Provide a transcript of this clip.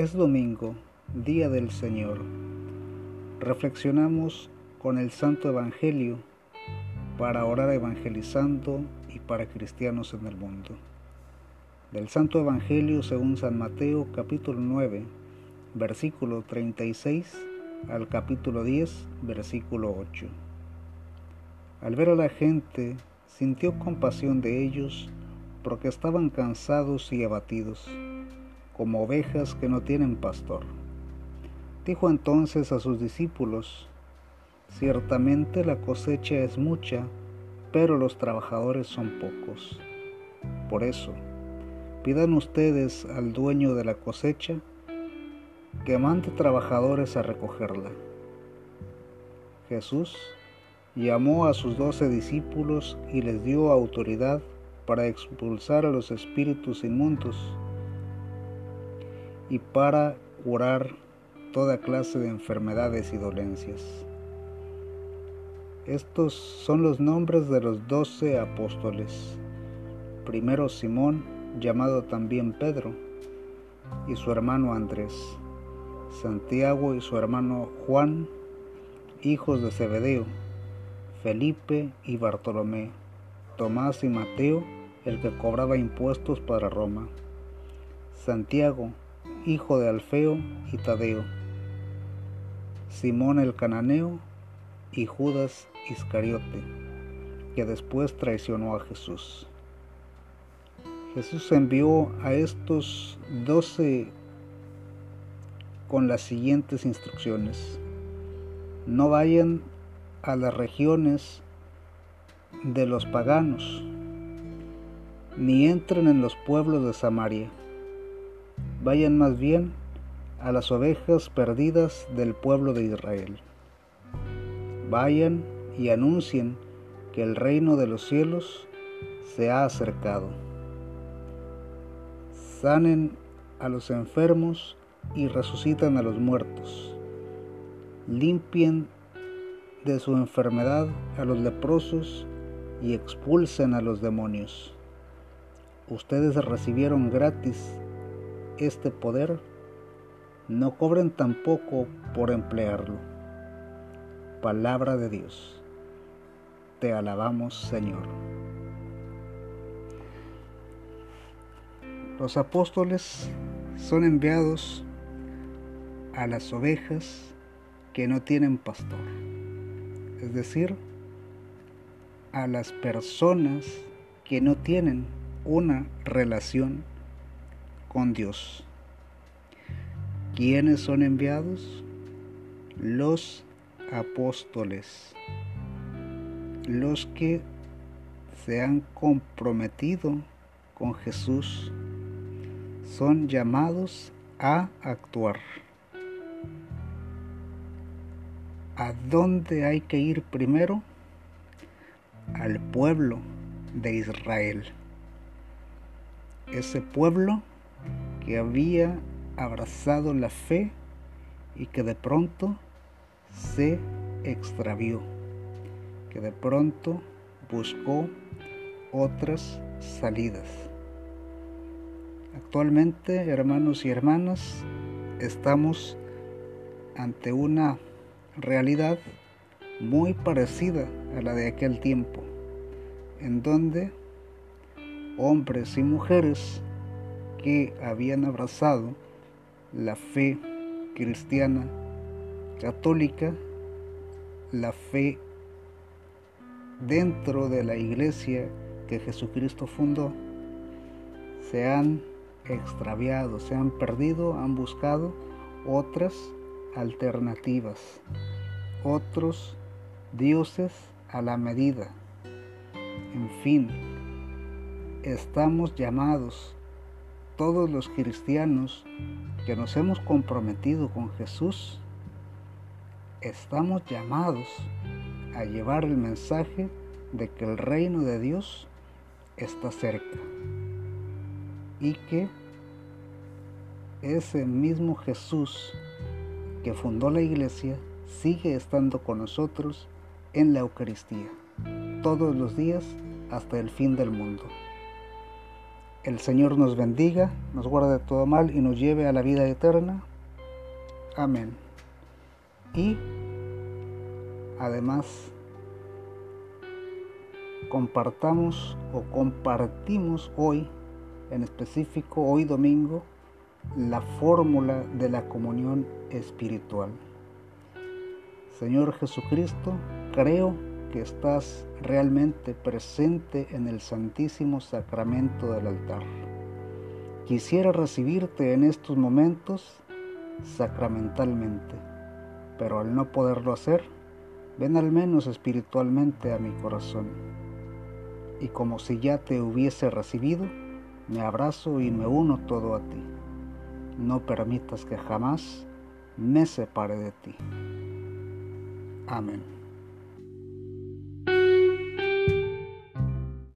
Es domingo, día del Señor. Reflexionamos con el Santo Evangelio para orar evangelizando y para cristianos en el mundo. Del Santo Evangelio según San Mateo capítulo 9, versículo 36 al capítulo 10, versículo 8. Al ver a la gente, sintió compasión de ellos porque estaban cansados y abatidos como ovejas que no tienen pastor. Dijo entonces a sus discípulos, Ciertamente la cosecha es mucha, pero los trabajadores son pocos. Por eso, pidan ustedes al dueño de la cosecha que mande trabajadores a recogerla. Jesús llamó a sus doce discípulos y les dio autoridad para expulsar a los espíritus inmundos y para curar toda clase de enfermedades y dolencias. Estos son los nombres de los doce apóstoles. Primero Simón, llamado también Pedro, y su hermano Andrés, Santiago y su hermano Juan, hijos de Zebedeo, Felipe y Bartolomé, Tomás y Mateo, el que cobraba impuestos para Roma, Santiago, hijo de Alfeo y Tadeo, Simón el cananeo y Judas Iscariote, que después traicionó a Jesús. Jesús envió a estos doce con las siguientes instrucciones. No vayan a las regiones de los paganos, ni entren en los pueblos de Samaria vayan más bien a las ovejas perdidas del pueblo de Israel. Vayan y anuncien que el reino de los cielos se ha acercado. Sanen a los enfermos y resucitan a los muertos. Limpien de su enfermedad a los leprosos y expulsen a los demonios. Ustedes recibieron gratis este poder, no cobren tampoco por emplearlo. Palabra de Dios. Te alabamos, Señor. Los apóstoles son enviados a las ovejas que no tienen pastor, es decir, a las personas que no tienen una relación con Dios. ¿Quiénes son enviados? Los apóstoles, los que se han comprometido con Jesús, son llamados a actuar. ¿A dónde hay que ir primero? Al pueblo de Israel. Ese pueblo que había abrazado la fe y que de pronto se extravió, que de pronto buscó otras salidas. Actualmente, hermanos y hermanas, estamos ante una realidad muy parecida a la de aquel tiempo, en donde hombres y mujeres que habían abrazado la fe cristiana católica, la fe dentro de la iglesia que Jesucristo fundó, se han extraviado, se han perdido, han buscado otras alternativas, otros dioses a la medida. En fin, estamos llamados todos los cristianos que nos hemos comprometido con Jesús, estamos llamados a llevar el mensaje de que el reino de Dios está cerca y que ese mismo Jesús que fundó la iglesia sigue estando con nosotros en la Eucaristía todos los días hasta el fin del mundo. El Señor nos bendiga, nos guarde de todo mal y nos lleve a la vida eterna. Amén. Y además compartamos o compartimos hoy, en específico hoy domingo, la fórmula de la comunión espiritual. Señor Jesucristo, creo que estás realmente presente en el Santísimo Sacramento del altar. Quisiera recibirte en estos momentos sacramentalmente, pero al no poderlo hacer, ven al menos espiritualmente a mi corazón. Y como si ya te hubiese recibido, me abrazo y me uno todo a ti. No permitas que jamás me separe de ti. Amén.